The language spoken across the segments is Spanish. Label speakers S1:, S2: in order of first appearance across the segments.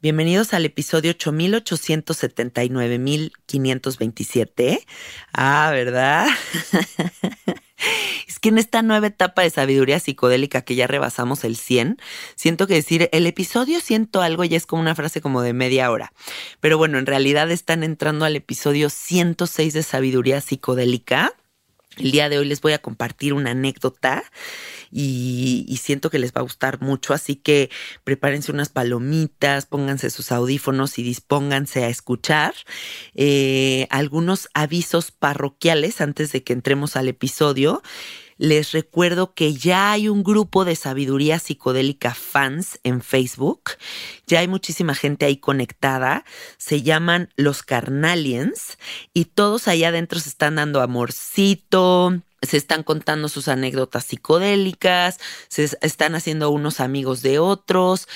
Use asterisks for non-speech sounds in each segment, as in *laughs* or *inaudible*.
S1: Bienvenidos al episodio 8879.527. Ah, ¿verdad? *laughs* es que en esta nueva etapa de sabiduría psicodélica que ya rebasamos el 100, siento que decir el episodio siento algo ya es como una frase como de media hora. Pero bueno, en realidad están entrando al episodio 106 de sabiduría psicodélica. El día de hoy les voy a compartir una anécdota y, siento que les va a gustar mucho, así que prepárense unas palomitas, pónganse sus audífonos y dispónganse a escuchar. Eh, algunos avisos parroquiales antes de que entremos al episodio. Les recuerdo que ya hay un grupo de sabiduría psicodélica fans en Facebook. Ya hay muchísima gente ahí conectada. Se llaman los Carnalians y todos allá adentro se están dando amorcito, se están contando sus anécdotas psicodélicas, se están haciendo unos amigos de otros,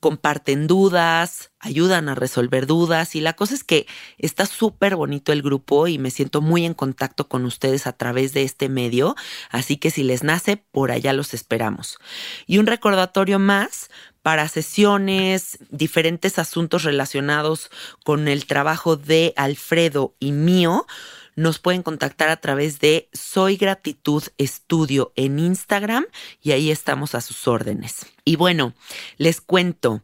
S1: comparten dudas, ayudan a resolver dudas y la cosa es que está súper bonito el grupo y me siento muy en contacto con ustedes a través de este medio, así que si les nace, por allá los esperamos. Y un recordatorio más para sesiones, diferentes asuntos relacionados con el trabajo de Alfredo y mío nos pueden contactar a través de Soy Gratitud Estudio en Instagram y ahí estamos a sus órdenes. Y bueno, les cuento,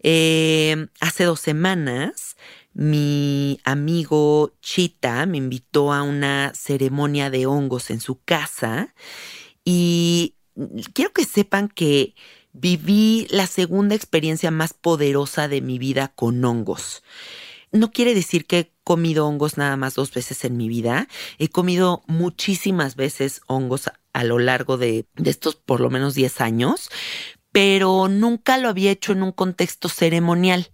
S1: eh, hace dos semanas mi amigo Chita me invitó a una ceremonia de hongos en su casa y quiero que sepan que viví la segunda experiencia más poderosa de mi vida con hongos. No quiere decir que he comido hongos nada más dos veces en mi vida. He comido muchísimas veces hongos a lo largo de, estos por lo menos 10 años, pero nunca lo había hecho en un contexto ceremonial.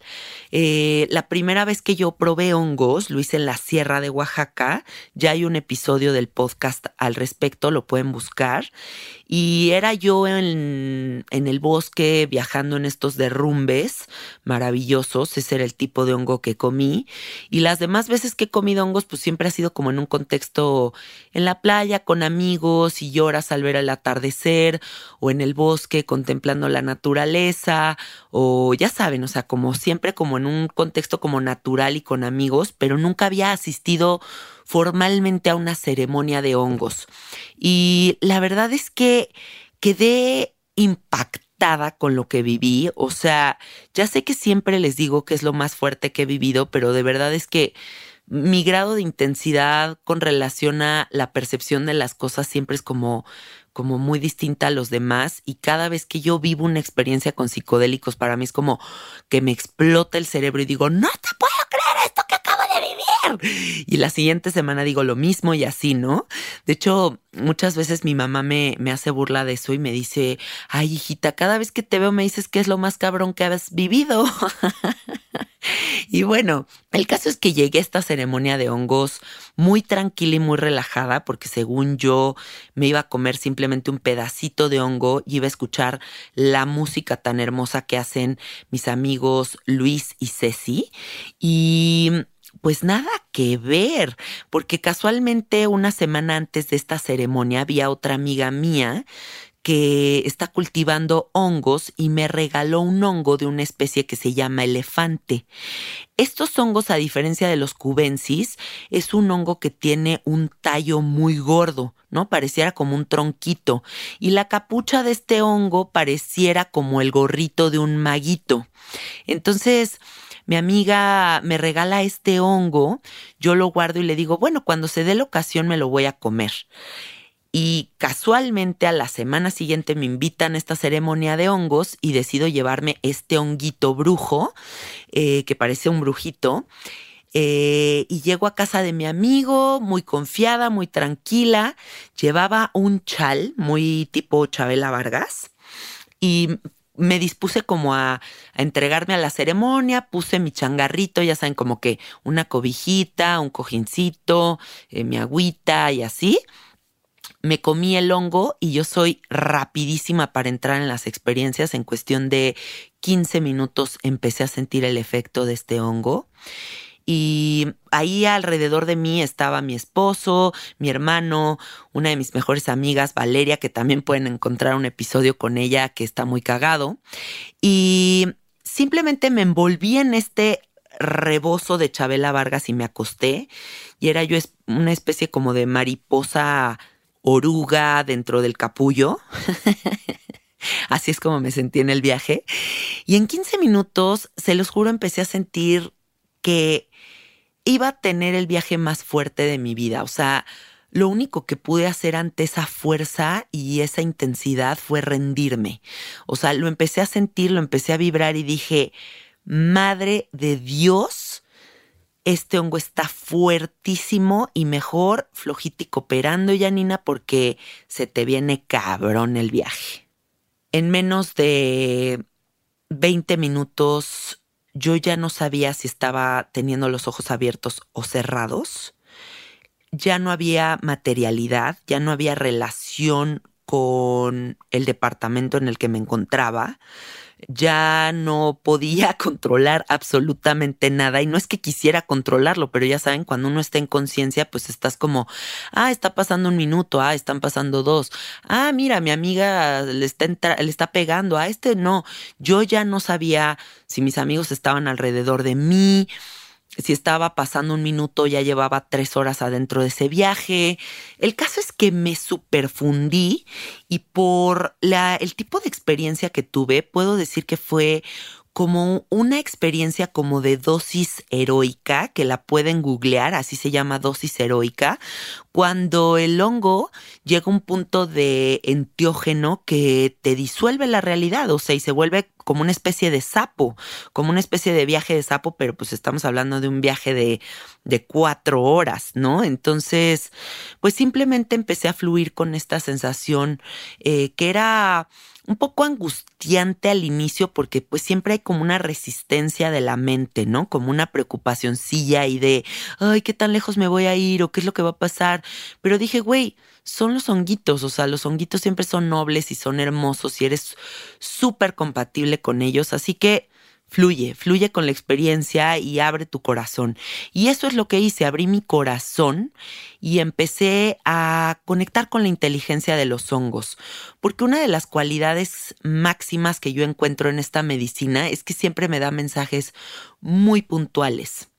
S1: Eh, la primera vez que yo probé hongos, lo hice en la Sierra de Oaxaca, ya hay un episodio del podcast al respecto, lo pueden buscar, y era yo en, en el bosque viajando en estos derrumbes maravillosos, ese era el tipo de hongo que comí, y las demás veces que he comido hongos, pues siempre ha sido como en un contexto en la playa con amigos y lloras al ver el atardecer o en el bosque contemplando la naturaleza o ya saben, o sea, como siempre como en un contexto como natural y con amigos, pero nunca había asistido formalmente a una ceremonia de hongos. Y la verdad es que quedé impactada con lo que viví, o sea, ya sé que siempre les digo que es lo más fuerte que he vivido, pero de verdad es que mi grado de intensidad con relación a la percepción de las cosas siempre es como como muy distinta a los demás y cada vez que yo vivo una experiencia con psicodélicos para mí es como que me explota el cerebro y digo, no te puedo creer esto que acabo de vivir. Y la siguiente semana digo lo mismo y así, ¿no? De hecho, muchas veces mi mamá me, me hace burla de eso y me dice, ay hijita, cada vez que te veo me dices que es lo más cabrón que has vivido. *laughs* y bueno, el caso es que llegué a esta ceremonia de hongos muy tranquila y muy relajada porque según yo me iba a comer simplemente un pedacito de hongo y iba a escuchar la música tan hermosa que hacen mis amigos Luis y Ceci. Y pues nada que ver, porque casualmente una semana antes de esta ceremonia había otra amiga mía que está cultivando hongos y me regaló un hongo de una especie que se llama elefante. Estos hongos, a diferencia de los cubensis, es un hongo que tiene un tallo muy gordo, ¿no? Pareciera como un tronquito. Y la capucha de este hongo pareciera como el gorrito de un maguito. Entonces, mi amiga me regala este hongo, yo lo guardo y le digo, bueno, cuando se dé la ocasión me lo voy a comer. Y casualmente a la semana siguiente me invitan a esta ceremonia de hongos y decido llevarme este honguito brujo, eh, que parece un brujito. Eh, y llego a casa de mi amigo, muy confiada, muy tranquila. Llevaba un chal, muy tipo Chabela Vargas. Y me dispuse como a, entregarme a la ceremonia, puse mi changarrito, ya saben, como que una cobijita, un cojincito, eh, mi agüita y así me comí el hongo y yo soy rapidísima para entrar en las experiencias. En cuestión de 15 minutos empecé a sentir el efecto de este hongo. Y ahí alrededor de mí estaba mi esposo, mi hermano, una de mis mejores amigas, Valeria, que también pueden encontrar un episodio con ella que está muy cagado. Y simplemente me envolví en este rebozo de Chabela Vargas y me acosté. Y era yo una especie como de mariposa oruga dentro del capullo. *laughs* Así es como me sentí en el viaje. Y en 15 minutos, se los juro, empecé a sentir que iba a tener el viaje más fuerte de mi vida. O sea, lo único que pude hacer ante esa fuerza y esa intensidad fue rendirme. O sea, lo empecé a sentir, lo empecé a vibrar y dije, Madre de Dios, este hongo está fuertísimo y mejor flojito y cooperando, Janina, porque se te viene cabrón el viaje. En menos de 20 minutos yo ya no sabía si estaba teniendo los ojos abiertos o cerrados. Ya no había materialidad, ya no había relación con el departamento en el que me encontraba ya no podía *laughs* controlar absolutamente nada y no es que quisiera controlarlo, pero ya saben, cuando uno está en conciencia, pues estás como, ah, está pasando un minuto, ah, están pasando dos, ah, mira, mi amiga le está, le está pegando, a este no, yo ya no sabía si mis amigos estaban alrededor de mí, si estaba pasando un minuto, ya llevaba tres horas adentro de ese viaje. El caso es que me superfundí y por la, el tipo de experiencia que tuve, puedo decir que fue como una experiencia como de dosis heroica, que la pueden googlear, así se llama dosis heroica, cuando el hongo llega a un punto de enteógeno que te disuelve la realidad, o sea, y se vuelve como una especie de sapo, como una especie de viaje de sapo, pero pues estamos hablando de un viaje de, de cuatro horas, ¿no? Entonces, pues simplemente empecé a fluir con esta sensación eh, que era un poco angustiante al inicio porque pues siempre hay como una resistencia de la mente, ¿no? Como una preocupacióncilla y de, ay, ¿qué tan lejos me voy a ir o qué es lo que va a pasar? Pero dije, güey, son los honguitos, o sea, los honguitos siempre son nobles y son hermosos y eres súper compatible con ellos, así que Fluye, fluye con la experiencia y abre tu corazón. Y eso es lo que hice, abrí mi corazón y empecé a conectar con la inteligencia de los hongos. Porque una de las cualidades máximas que yo encuentro en esta medicina es que siempre me da mensajes muy puntuales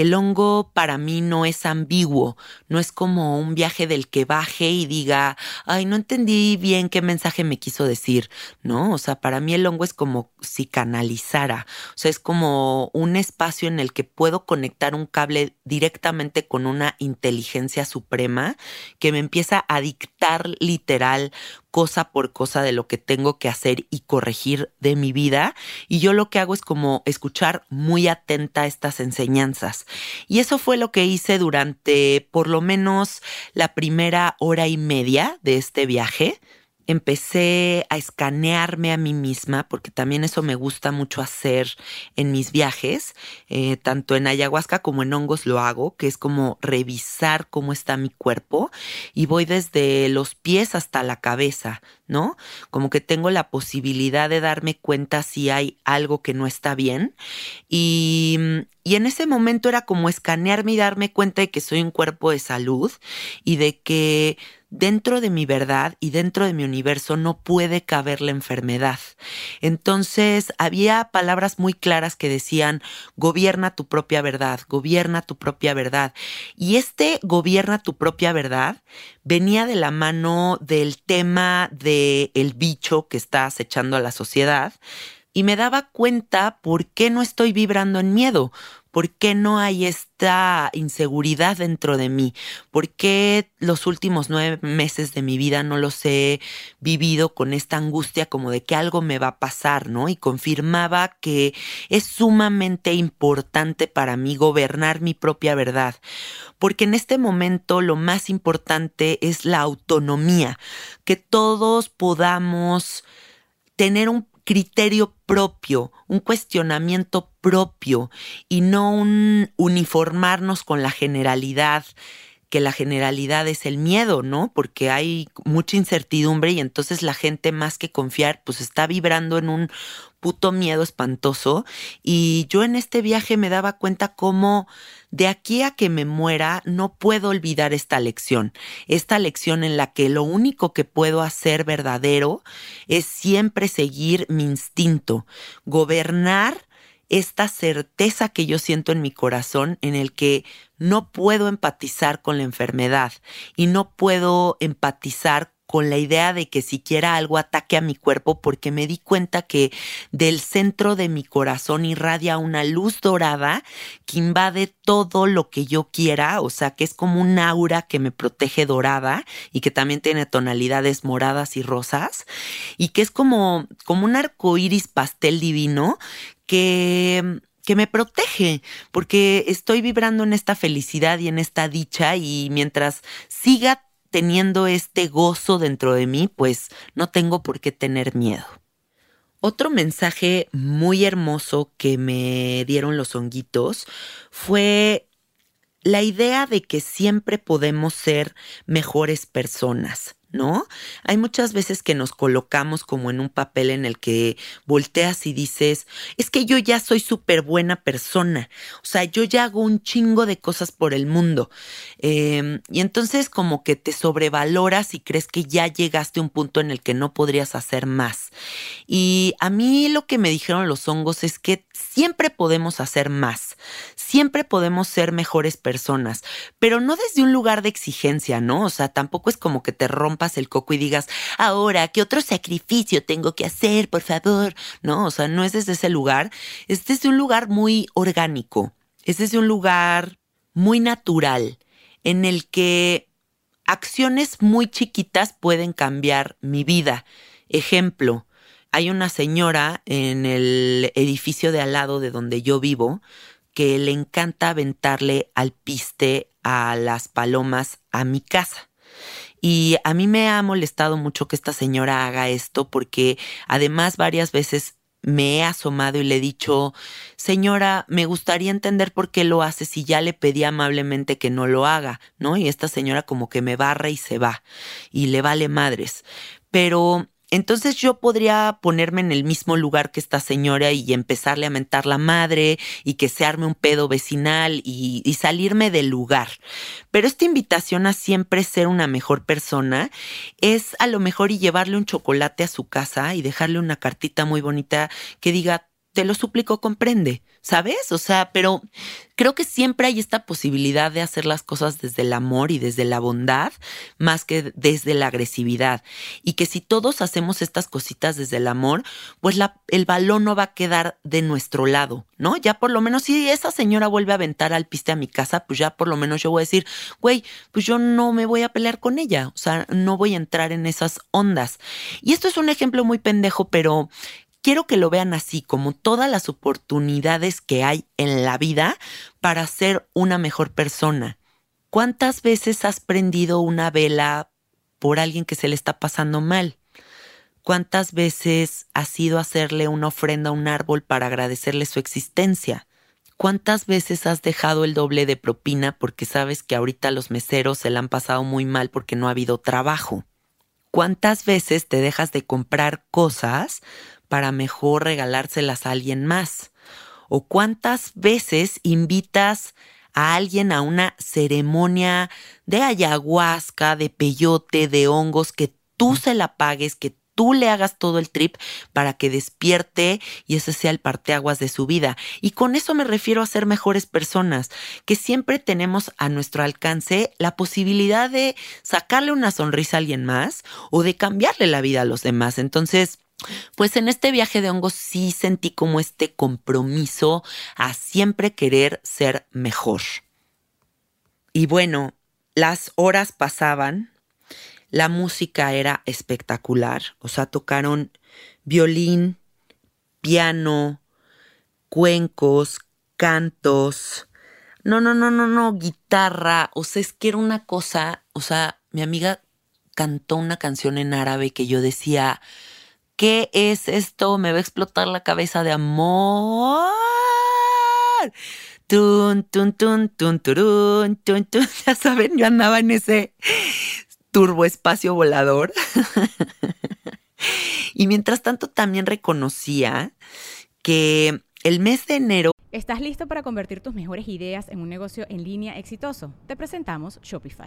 S1: el hongo para mí no es ambiguo, no es como un viaje del que baje y diga, ay, no entendí bien qué mensaje me quiso decir, ¿no? O sea, para mí el hongo es como si canalizara, o sea, es como un espacio en el que puedo conectar un cable directamente con una inteligencia suprema que me empieza a dictar literal cosa por cosa de lo que tengo que hacer y corregir de mi vida. Y yo lo que hago es como escuchar muy atenta estas enseñanzas. Y eso fue lo que hice durante por lo menos la primera hora y media de este viaje empecé a escanearme a mí misma, porque también eso me gusta mucho hacer en mis viajes, eh, tanto en ayahuasca como en hongos lo hago, que es como revisar cómo está mi cuerpo y voy desde los pies hasta la cabeza, ¿no? Como que tengo la posibilidad de darme cuenta si hay algo que no está bien y, y en ese momento era como escanearme y darme cuenta de que soy un cuerpo de salud y de que dentro de mi verdad y dentro de mi universo no puede caber la enfermedad. Entonces había palabras muy claras que decían, gobierna tu propia verdad, gobierna tu propia verdad. Y este gobierna tu propia verdad venía de la mano del tema del el bicho que está acechando a la sociedad y me daba cuenta por qué no estoy vibrando en miedo, por qué no hay esta inseguridad dentro de mí, por qué los últimos nueve meses de mi vida no los he vivido con esta angustia como de que algo me va a pasar, ¿no? Y confirmaba que es sumamente importante para mí gobernar mi propia verdad, porque en este momento lo más importante es la autonomía, que todos podamos tener un criterio propio, un cuestionamiento propio y no un uniformarnos con la generalidad que la generalidad es el miedo, ¿no? Porque hay mucha incertidumbre y entonces la gente más que confiar, pues está vibrando en un puto miedo espantoso. Y yo en este viaje me daba cuenta cómo de aquí a que me muera no puedo olvidar esta lección, esta lección en la que lo único que puedo hacer verdadero es siempre seguir mi instinto, gobernar esta certeza que yo siento en mi corazón en el que no puedo empatizar con la enfermedad y no puedo empatizar con la idea de que siquiera algo ataque a mi cuerpo porque me di cuenta que del centro de mi corazón irradia una luz dorada que invade todo lo que yo quiera, o sea, que es como un aura que me protege dorada y que también tiene tonalidades moradas y rosas y que es como, como un arco iris pastel divino que que me protege, porque estoy vibrando en esta felicidad y en esta dicha y mientras siga teniendo este gozo dentro de mí, pues no tengo por qué tener miedo. Otro mensaje muy hermoso que me dieron los honguitos fue la idea de que siempre podemos ser mejores personas. ¿No? Hay muchas veces que nos colocamos como en un papel en el que volteas y dices, es que yo ya soy súper buena persona, o sea, yo ya hago un chingo de cosas por el mundo. Em, y entonces como que te sobrevaloras y crees que ya llegaste a un punto en el que no podrías hacer más. Y a mí lo que me dijeron los hongos es que siempre podemos hacer más, siempre podemos ser mejores personas, pero no desde un lugar de exigencia, ¿no? O sea, tampoco es como que te rompas el coco y digas, ahora, ¿qué otro sacrificio tengo que hacer, por favor? No, o sea, no es desde ese lugar, es desde un lugar muy orgánico, es desde un lugar muy natural en el que acciones muy chiquitas pueden cambiar mi vida. Ejemplo, hay una señora en el edificio de al lado de donde yo vivo que le encanta aventarle al piste a las palomas a mi casa. Y a mí me ha molestado mucho que esta señora haga esto porque además varias veces me he asomado y le he dicho, señora, me gustaría entender por qué lo hace si ya le pedí amablemente que no lo haga, ¿no? Y esta señora como que me barra y se va y le vale madres. Pero entonces yo podría ponerme en el mismo lugar que esta señora y empezarle a mentar la madre y que se arme un pedo vecinal y, y, salirme del lugar. Pero esta invitación a siempre ser una mejor persona es a lo mejor y llevarle un chocolate a su casa y dejarle una cartita muy bonita que diga lo suplico, comprende, ¿sabes? O sea, pero creo que siempre hay esta posibilidad de hacer las cosas desde el amor y desde la bondad, más que desde la agresividad. Y que si todos hacemos estas cositas desde el amor, pues el balón no va a quedar de nuestro lado, ¿no? Ya por lo menos si esa señora vuelve a aventar al piste a mi casa, pues ya por lo menos yo voy a decir, güey, pues yo no me voy a pelear con ella, o sea, no voy a entrar en esas ondas. Y esto es un ejemplo muy pendejo, pero quiero que lo vean así, como todas las oportunidades que hay en la vida para ser una mejor persona. ¿Cuántas veces has prendido una vela por alguien que se le está pasando mal? ¿Cuántas veces has ido a hacerle una ofrenda a un árbol para agradecerle su existencia? ¿Cuántas veces has dejado el doble de propina porque sabes que ahorita los meseros se la han pasado muy mal porque no ha habido trabajo? ¿Cuántas veces te dejas de comprar cosas para mejor regalárselas a alguien más? ¿O cuántas veces invitas a alguien a una ceremonia de ayahuasca, de peyote, de hongos, que tú se la pagues, que tú le hagas todo el trip para que despierte y ese sea el parteaguas de su vida. Y con eso me refiero a ser mejores personas, que siempre tenemos a nuestro alcance la posibilidad de sacarle una sonrisa a alguien más o de cambiarle la vida a los demás. Entonces, pues en este viaje de hongos sí sentí como este compromiso a siempre querer ser mejor. Y bueno, las horas pasaban, la música era espectacular, o sea, tocaron violín, piano, cuencos, cantos, no, no, no, no, no, guitarra, o sea, es que era una cosa, o sea, mi amiga cantó una canción en árabe que yo decía, ¿Qué es esto? Me va a explotar la cabeza de amor. Tun, tun, tun, tun, turun, tun, tun. *laughs* Ya saben, yo andaba en ese turbo espacio volador. *laughs* y mientras tanto también reconocía que el mes de enero
S2: ¿Estás listo para convertir tus mejores ideas en un negocio en línea exitoso? Te presentamos Shopify.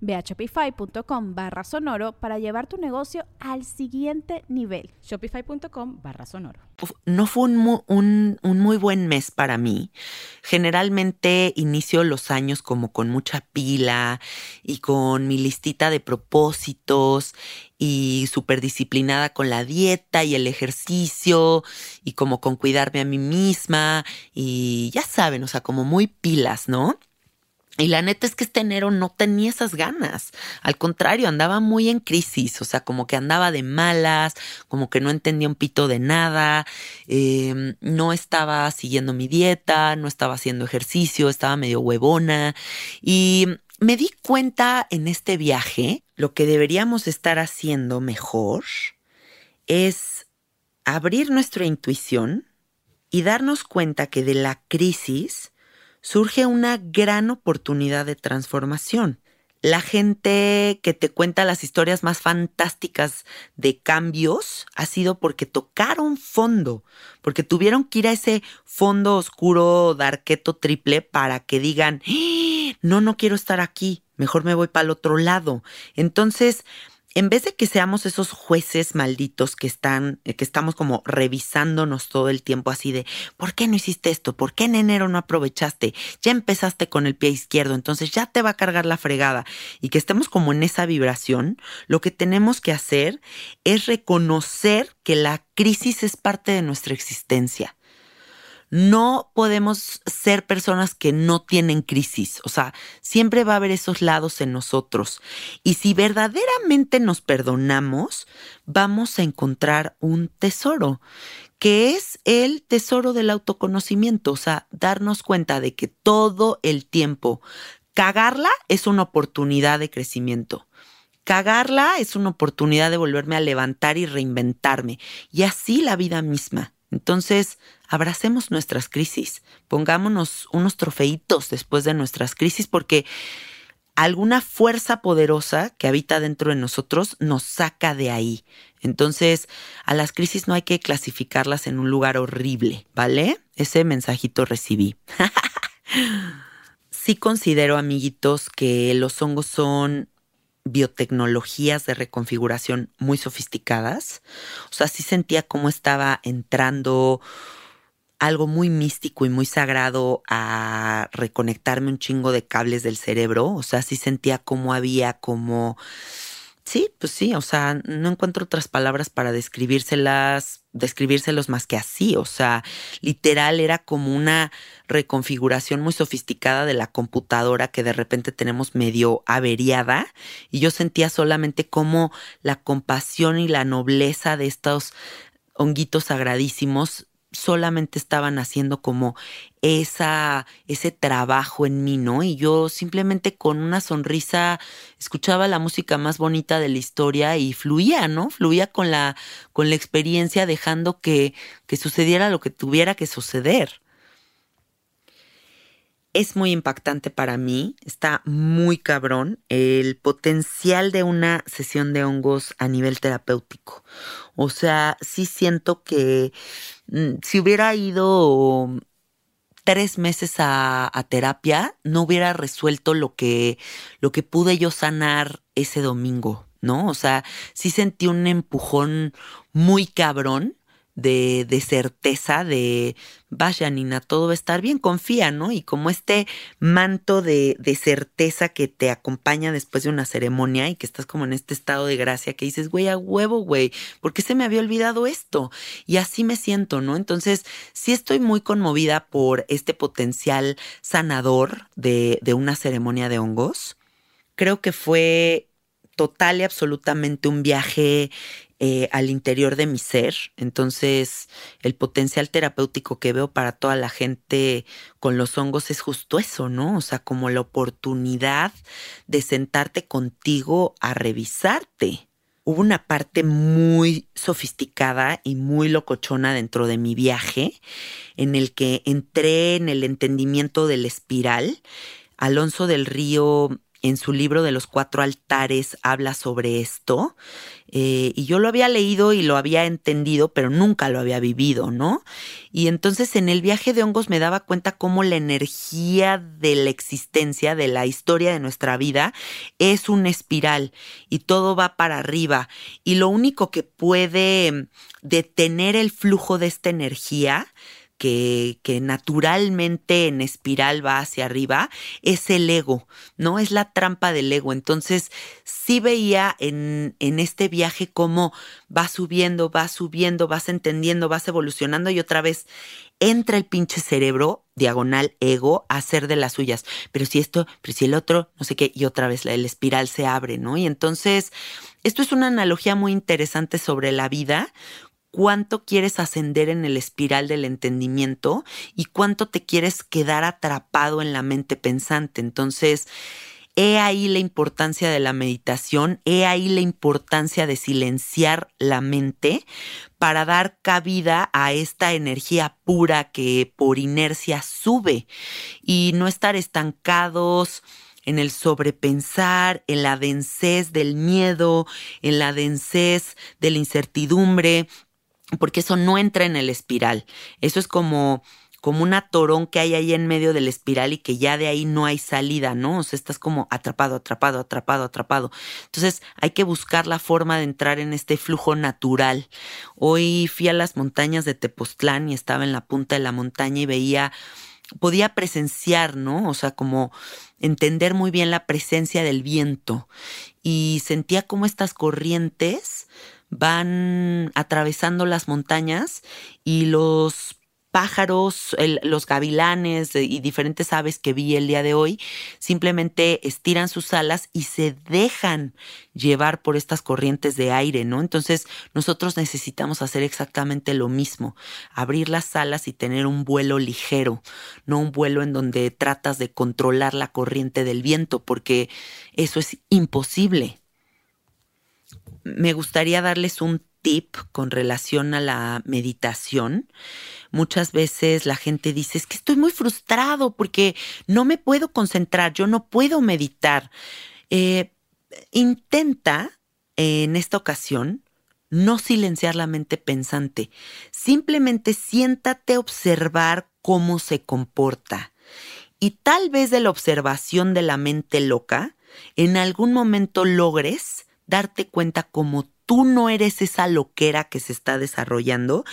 S3: Ve a shopify.com barra sonoro para llevar tu negocio al siguiente nivel.
S2: Shopify.com barra sonoro.
S1: No fue un un muy buen mes para mí. Generalmente inicio los años como con mucha pila y con mi listita de propósitos y súper disciplinada con la dieta y el ejercicio y como con cuidarme a mí misma y ya saben, o sea, como muy pilas, ¿no? Y la neta es que este enero no tenía esas ganas. Al contrario, andaba muy en crisis, o sea, como que andaba de malas, como que no entendía un pito de nada, eh, no estaba siguiendo mi dieta, no estaba haciendo ejercicio, estaba medio huevona. Y me di cuenta en este viaje, lo que deberíamos estar haciendo mejor es abrir nuestra intuición y darnos cuenta que de la crisis surge una gran oportunidad de transformación. La gente que te cuenta las historias más fantásticas de cambios ha sido porque tocaron fondo, porque tuvieron que ir a ese fondo oscuro, darqueto triple para que digan, ¡Ah! no, no quiero estar aquí, mejor me voy para el otro lado. Entonces, en vez de que seamos esos jueces malditos que están, eh, que estamos como revisándonos todo el tiempo así de, ¿por qué no hiciste esto? ¿Por qué en enero no aprovechaste? Ya empezaste con el pie izquierdo, entonces ya te va a cargar la fregada. Y que estemos como en esa vibración, lo que tenemos que hacer es reconocer que la crisis es parte de nuestra existencia. No podemos ser personas que no tienen crisis, o sea, siempre va a haber esos lados en nosotros. Y si verdaderamente nos perdonamos, vamos a encontrar un tesoro, que es el tesoro del autoconocimiento, o sea, darnos cuenta de que todo el tiempo cagarla es una oportunidad de crecimiento. Cagarla es una oportunidad de volverme a levantar y reinventarme. Y así la vida misma. Entonces, abracemos nuestras crisis, pongámonos unos trofeitos después de nuestras crisis porque alguna fuerza poderosa que habita dentro de nosotros nos saca de ahí. Entonces, a las crisis no hay que clasificarlas en un lugar horrible, ¿vale? Ese mensajito recibí. *laughs* sí considero, amiguitos, que los hongos son biotecnologías de reconfiguración muy sofisticadas. O sea, sí sentía cómo estaba entrando algo muy místico y muy sagrado a reconectarme un chingo de cables del cerebro. O sea, sí sentía cómo había como Sí, pues sí, o sea, no encuentro otras palabras para describírselas, describírselos más que así, o sea, literal era como una reconfiguración muy sofisticada de la computadora que de repente tenemos medio averiada y yo sentía solamente como la compasión y la nobleza de estos honguitos sagradísimos solamente estaban haciendo como esa, ese trabajo en mí, ¿no? Y yo simplemente con una sonrisa escuchaba la música más bonita de la historia y fluía, ¿no? Fluía con la, con la experiencia, dejando que, que sucediera lo que tuviera que suceder es muy impactante para mí, está muy cabrón el potencial de una sesión de hongos a nivel terapéutico. O sea, sí siento que si hubiera ido tres meses a, terapia, no hubiera resuelto lo que, lo que pude yo sanar ese domingo, ¿no? O sea, sí sentí un empujón muy cabrón de, de, certeza, de vaya Nina, todo va a estar bien, confía, ¿no? Y como este manto de, de, certeza que te acompaña después de una ceremonia y que estás como en este estado de gracia que dices, güey, a huevo, güey, ¿por qué se me había olvidado esto? Y así me siento, ¿no? Entonces, sí estoy muy conmovida por este potencial sanador de, de una ceremonia de hongos. Creo que fue total y absolutamente un viaje eh, al interior de mi ser. Entonces, el potencial terapéutico que veo para toda la gente con los hongos es justo eso, ¿no? O sea, como la oportunidad de sentarte contigo a revisarte. Hubo una parte muy sofisticada y muy locochona dentro de mi viaje en el que entré en el entendimiento del espiral. Alonso del Río en su libro de los cuatro altares habla sobre esto. Eh, y yo lo había leído y lo había entendido, pero nunca lo había vivido, ¿no? Y entonces en el viaje de hongos me daba cuenta cómo la energía de la existencia, de la historia de nuestra vida, es una espiral y todo va para arriba. Y lo único que puede detener el flujo de esta energía que, naturalmente en espiral va hacia arriba, es el ego, ¿no? Es la trampa del ego. Entonces, sí veía en, en este viaje cómo va subiendo, va subiendo, vas entendiendo, vas evolucionando y otra vez entra el pinche cerebro, diagonal ego, a hacer de las suyas. Pero si esto, pero si el otro, no sé qué, y otra vez el espiral se abre, ¿no? Y entonces, esto es una analogía muy interesante sobre la vida, cuánto quieres ascender en el espiral del entendimiento y cuánto te quieres quedar atrapado en la mente pensante. Entonces, He ahí la importancia de la meditación, he ahí la importancia de silenciar la mente para dar cabida a esta energía pura que por inercia sube y no estar estancados en el sobrepensar, en la densez del miedo, en la densez de la incertidumbre, porque eso no entra en el espiral. Eso es como como un atorón que hay ahí en medio del espiral y que ya de ahí no hay salida, ¿no? O sea, estás como atrapado, atrapado, atrapado, atrapado. Entonces hay que buscar la forma de entrar en este flujo natural. Hoy fui a las montañas de Tepoztlán y estaba en la punta de la montaña y veía, podía presenciar, ¿no? O sea, como entender muy bien la presencia del viento y sentía como estas corrientes van atravesando las montañas y los pájaros, los gavilanes y diferentes aves que vi el día de hoy, simplemente estiran sus alas y se dejan llevar por estas corrientes de aire, ¿no? Entonces nosotros necesitamos hacer exactamente lo mismo, abrir las alas y tener un vuelo ligero, no un vuelo en donde tratas de controlar la corriente del viento, porque eso es imposible. Me gustaría darles un tip con relación a la meditación. Muchas veces la gente dice, es que estoy muy frustrado porque no me puedo concentrar, yo no puedo meditar. Eh, intenta en esta ocasión no silenciar la mente pensante, simplemente siéntate a observar cómo se comporta. Y tal vez de la observación de la mente loca, en algún momento logres darte cuenta cómo tú no eres esa loquera que se está desarrollando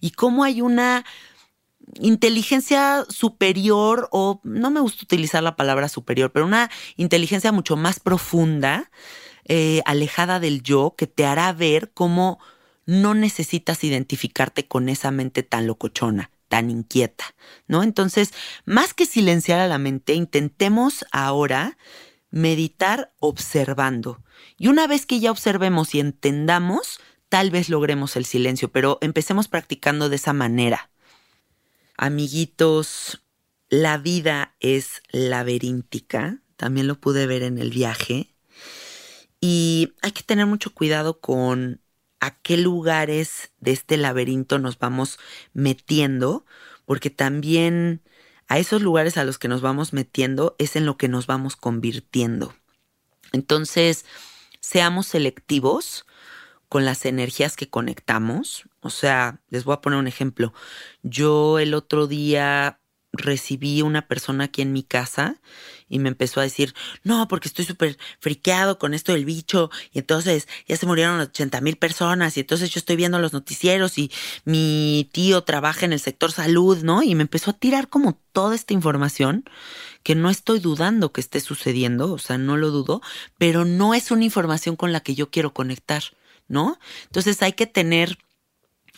S1: y cómo hay una inteligencia superior o no me gusta utilizar la palabra superior, pero una inteligencia mucho más profunda, eh, alejada del yo, que te hará ver cómo no necesitas identificarte con esa mente tan locochona tan inquieta, ¿no? Entonces, más que silenciar a la mente, intentemos ahora meditar observando. Y una vez que ya observemos y entendamos, tal vez logremos el silencio, pero empecemos practicando de esa manera. Amiguitos, la vida es laberíntica, también lo pude ver en el viaje, y hay que tener mucho cuidado con a qué lugares de este laberinto nos vamos metiendo, porque también a esos lugares a los que nos vamos metiendo es en lo que nos vamos convirtiendo. Entonces, seamos selectivos con las energías que conectamos. O sea, les voy a poner un ejemplo. Yo el otro día recibí una persona aquí en mi casa y me empezó a decir, no, porque estoy súper friqueado con esto del bicho y entonces ya se murieron 80 mil personas y entonces yo estoy viendo los noticieros y mi tío trabaja en el sector salud, ¿no? Y me empezó a tirar como toda esta información que no estoy dudando que esté sucediendo, o sea, no lo dudo, pero no es una información con la que yo quiero conectar, ¿no? Entonces hay que tener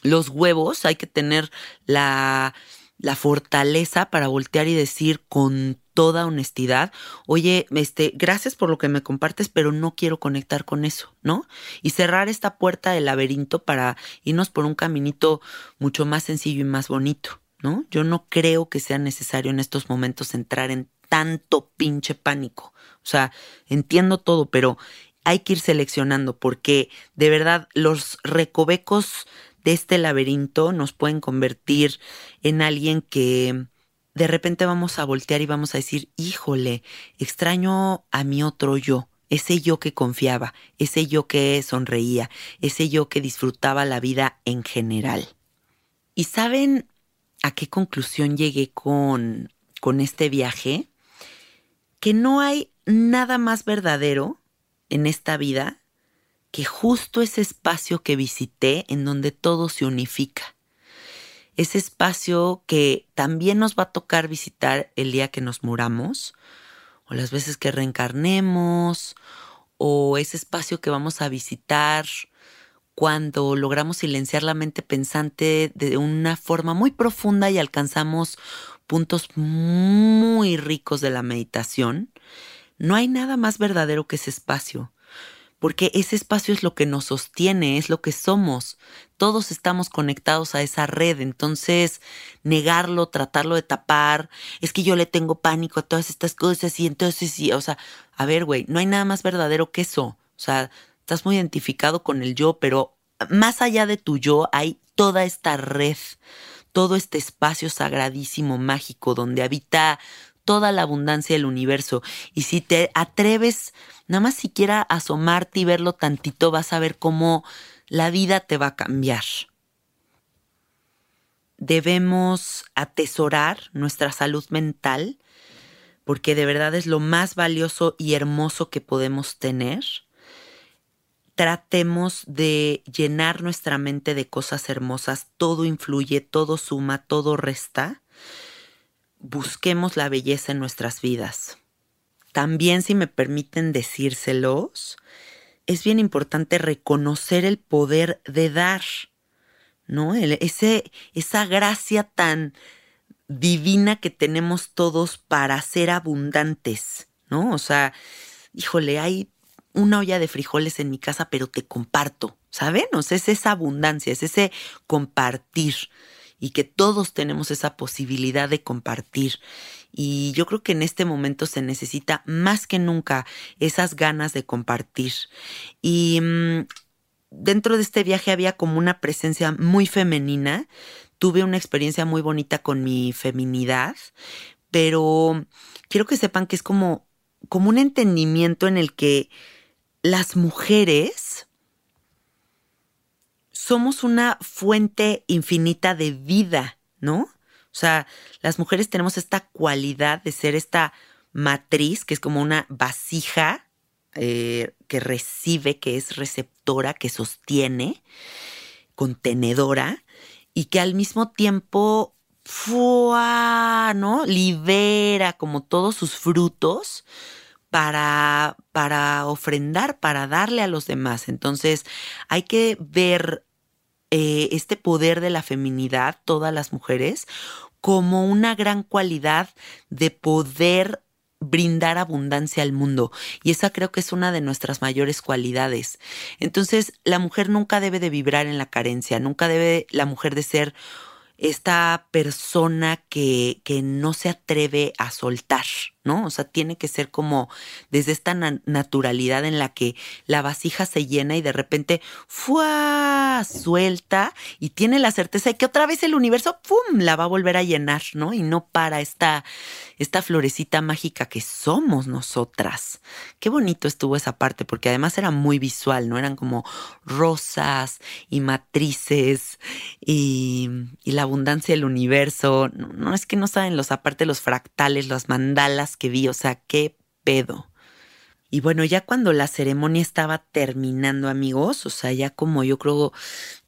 S1: los huevos, hay que tener la la fortaleza para voltear y decir con toda honestidad, oye, este, gracias por lo que me compartes, pero no quiero conectar con eso, ¿no? Y cerrar esta puerta del laberinto para irnos por un caminito mucho más sencillo y más bonito, ¿no? Yo no creo que sea necesario en estos momentos entrar en tanto pinche pánico. O sea, entiendo todo, pero hay que ir seleccionando porque de verdad los recovecos de este laberinto nos pueden convertir en alguien que de repente vamos a voltear y vamos a decir, híjole, extraño a mi otro yo, ese yo que confiaba, ese yo que sonreía, ese yo que disfrutaba la vida en general. ¿Y saben a qué conclusión llegué con, con este viaje? Que no hay nada más verdadero en esta vida que justo ese espacio que visité en donde todo se unifica. Ese espacio que también nos va a tocar visitar el día que nos muramos, o las veces que reencarnemos, o ese espacio que vamos a visitar cuando logramos silenciar la mente pensante de una forma muy profunda y alcanzamos puntos muy ricos de la meditación, no hay nada más verdadero que ese espacio porque ese espacio es lo que nos sostiene, es lo que somos. Todos estamos conectados a esa red, entonces negarlo, tratarlo de tapar, es que yo le tengo pánico a todas estas cosas y entonces sí, o sea, a ver, güey, no hay nada más verdadero que eso. O sea, estás muy identificado con el yo, pero más allá de tu yo hay toda esta red, todo este espacio sagradísimo, mágico, donde habita toda la abundancia del universo. Y si te atreves nada más siquiera asomarte y verlo tantito, vas a ver cómo la vida te va a cambiar. Debemos atesorar nuestra salud mental porque de verdad es lo más valioso y hermoso que podemos tener. Tratemos de llenar nuestra mente de cosas hermosas. Todo influye, todo suma, todo resta. Busquemos la belleza en nuestras vidas. También, si me permiten decírselos, es bien importante reconocer el poder de dar, ¿no? ese, esa gracia tan divina que tenemos todos para ser abundantes, ¿no? O sea, híjole, hay una olla de frijoles en mi casa, pero te comparto, ¿saben? O sea, es esa abundancia, es ese compartir y que todos tenemos esa posibilidad de compartir. Y yo creo que en este momento se necesita más que nunca esas ganas de compartir. Y mm, dentro de este viaje había como una presencia muy femenina. Tuve una experiencia muy bonita con mi feminidad, pero quiero que sepan que es como, como un entendimiento en el que las mujeres somos una fuente infinita de vida, ¿no? O sea, las mujeres tenemos esta cualidad de ser esta matriz, que es como una vasija eh, que recibe, que es receptora, que sostiene, contenedora, y que al mismo tiempo ¿no? libera como todos sus frutos para, para ofrendar, para darle a los demás. Entonces hay que ver eh, este poder de la feminidad, todas las mujeres, como una gran cualidad de poder brindar abundancia al mundo y esa creo que es una de nuestras mayores cualidades. Entonces, la mujer nunca debe de vibrar en la carencia, nunca debe la mujer de ser esta persona que, que no se atreve a soltar, ¿no? O sea, tiene que ser como desde esta naturalidad en la que la vasija se llena y de repente ¡fua! suelta y tiene la certeza de que otra vez el universo ¡pum! la va a volver a llenar, ¿no? Y no para esta, esta florecita mágica que somos nosotras. Qué bonito estuvo esa parte, porque además era muy visual, ¿no? Eran como rosas y matrices y, la abundancia del universo. No, no es que no saben los, aparte los fractales, las mandalas que vi, o sea, qué pedo. Y bueno, ya cuando la ceremonia estaba terminando, amigos, o sea, ya como yo creo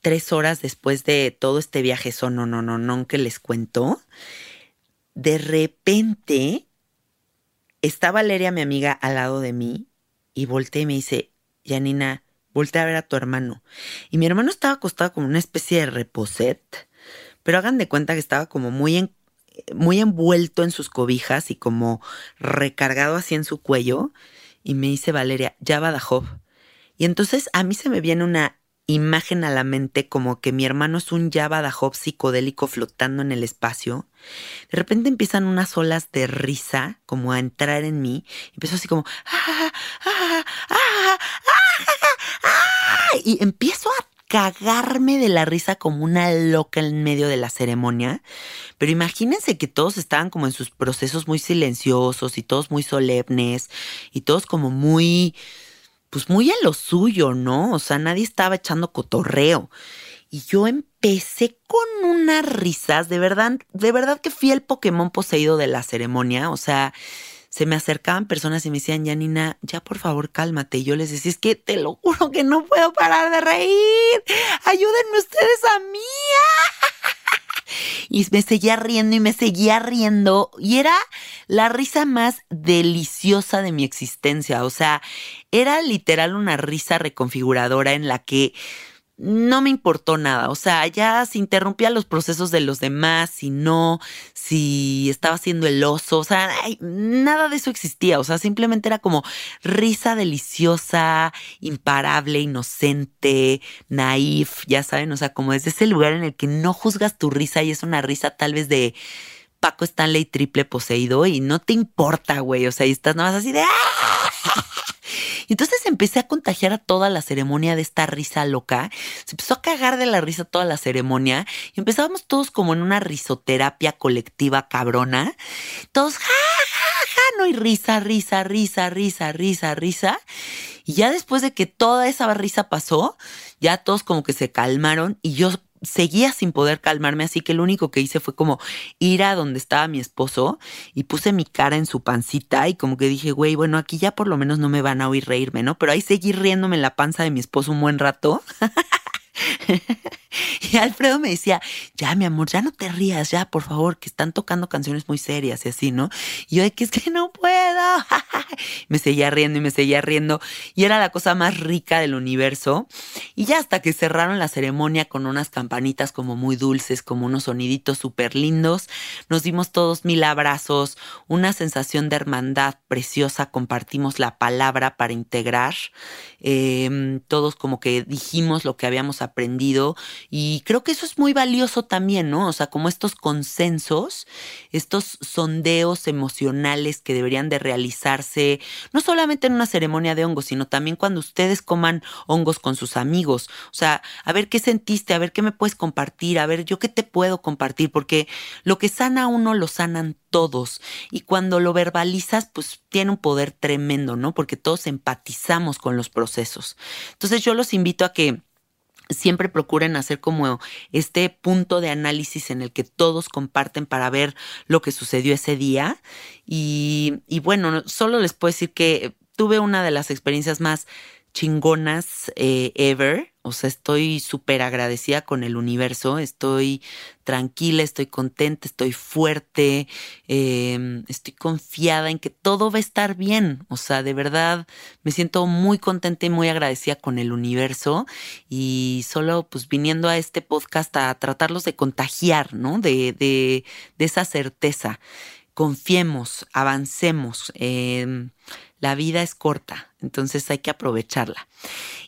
S1: tres horas después de todo este viaje, son no, no, no, no, que les cuento, de repente está Valeria, mi amiga, al lado de mí y volteé y me dice, Janina, volteé a ver a tu hermano. Y mi hermano estaba acostado como una especie de reposet, pero hagan de cuenta que estaba como muy en muy envuelto en sus cobijas y como recargado así en su cuello. Y me dice Valeria, ya Job. Y entonces a mí se me viene una imagen a la mente como que mi hermano es un Java psicodélico flotando en el espacio. De repente empiezan unas olas de risa como a entrar en mí. Empezó así como... y empiezo a cagarme de la risa como una loca en medio de la ceremonia. Pero imagínense que todos estaban como en sus procesos muy silenciosos y todos muy solemnes y todos como muy, pues muy a lo suyo, ¿no? O sea, nadie estaba echando cotorreo. Y yo empecé con unas risas, de verdad, de verdad que fui el Pokémon poseído de la ceremonia, o sea, se me acercaban personas y me decían, Janina, ya por favor cálmate. Y yo les decía, es que te lo juro que no puedo parar de reír. Ayúdenme ustedes a mí. *laughs* Y me seguía riendo y me seguía riendo. Y era la risa más deliciosa de mi existencia. O sea, era literal una risa reconfiguradora en la que no me importó nada. O sea, ya se interrumpía los procesos de los demás, si no, si estaba haciendo el oso. O sea, nada de eso existía. O sea, simplemente era como risa deliciosa, imparable, inocente, naif, ya saben. O sea, como desde ese lugar en el que no juzgas tu risa y es una risa tal vez de Paco Stanley triple poseído y no te importa, güey. O sea, y estás nada más así de. Y entonces empecé a contagiar a toda la ceremonia de esta risa loca. Se empezó a cagar de la risa toda la ceremonia y empezábamos todos como en una risoterapia colectiva cabrona. Todos, ja, ja, ja, no, y risa, risa, risa, risa, risa, risa. Y ya después de que toda esa risa pasó, ya todos como que se calmaron y yo seguía sin poder calmarme, así que lo único que hice fue como ir a donde estaba mi esposo y puse mi cara en su pancita y como que dije, güey, bueno, aquí ya por lo menos no me van a oír reírme, ¿no? Pero ahí seguí riéndome en la panza de mi esposo un buen rato. *laughs* *laughs* y Alfredo me decía, ya mi amor, ya no te rías, ya por favor, que están tocando canciones muy serias y así, ¿no? Y yo, que es que no puedo. *laughs* me seguía riendo y me seguía riendo. Y era la cosa más rica del universo. Y ya hasta que cerraron la ceremonia con unas campanitas como muy dulces, como unos soniditos súper lindos, nos dimos todos mil abrazos, una sensación de hermandad preciosa, compartimos la palabra para integrar. Em, todos como que dijimos lo que habíamos aprendido y creo que eso es muy valioso también, ¿no? O sea, como estos consensos, estos sondeos emocionales que deberían de realizarse, no solamente en una ceremonia de hongos, sino también cuando ustedes coman hongos con sus amigos. O sea, a ver qué sentiste, a ver qué me puedes compartir, a ver yo qué te puedo compartir, porque lo que sana a uno lo sanan todos. Y cuando lo verbalizas, pues tiene un poder tremendo, ¿no? Porque todos empatizamos con los procesos. Entonces yo los invito a que siempre procuren hacer como este punto de análisis en el que todos comparten para ver lo que sucedió ese día. Y, y bueno, solo les puedo decir que tuve una de las experiencias más chingonas eh, ever. O sea, estoy súper agradecida con el universo, estoy tranquila, estoy contenta, estoy fuerte, em, estoy confiada en que todo va a estar bien. O sea, de verdad me siento muy contenta y muy agradecida con el universo y solo pues viniendo a este podcast a tratarlos de contagiar, ¿no? De, de, de esa certeza. Confiemos, avancemos. Eh, la vida es corta, entonces hay que aprovecharla.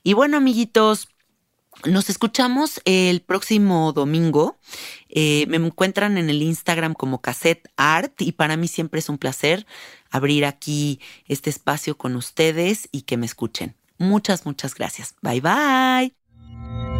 S1: Y bueno, amiguitos, nos escuchamos el próximo domingo. Eh, me encuentran en el Instagram como Cassette Art y para mí siempre es un placer abrir aquí este espacio con ustedes y que me escuchen. Muchas, muchas gracias. Bye bye.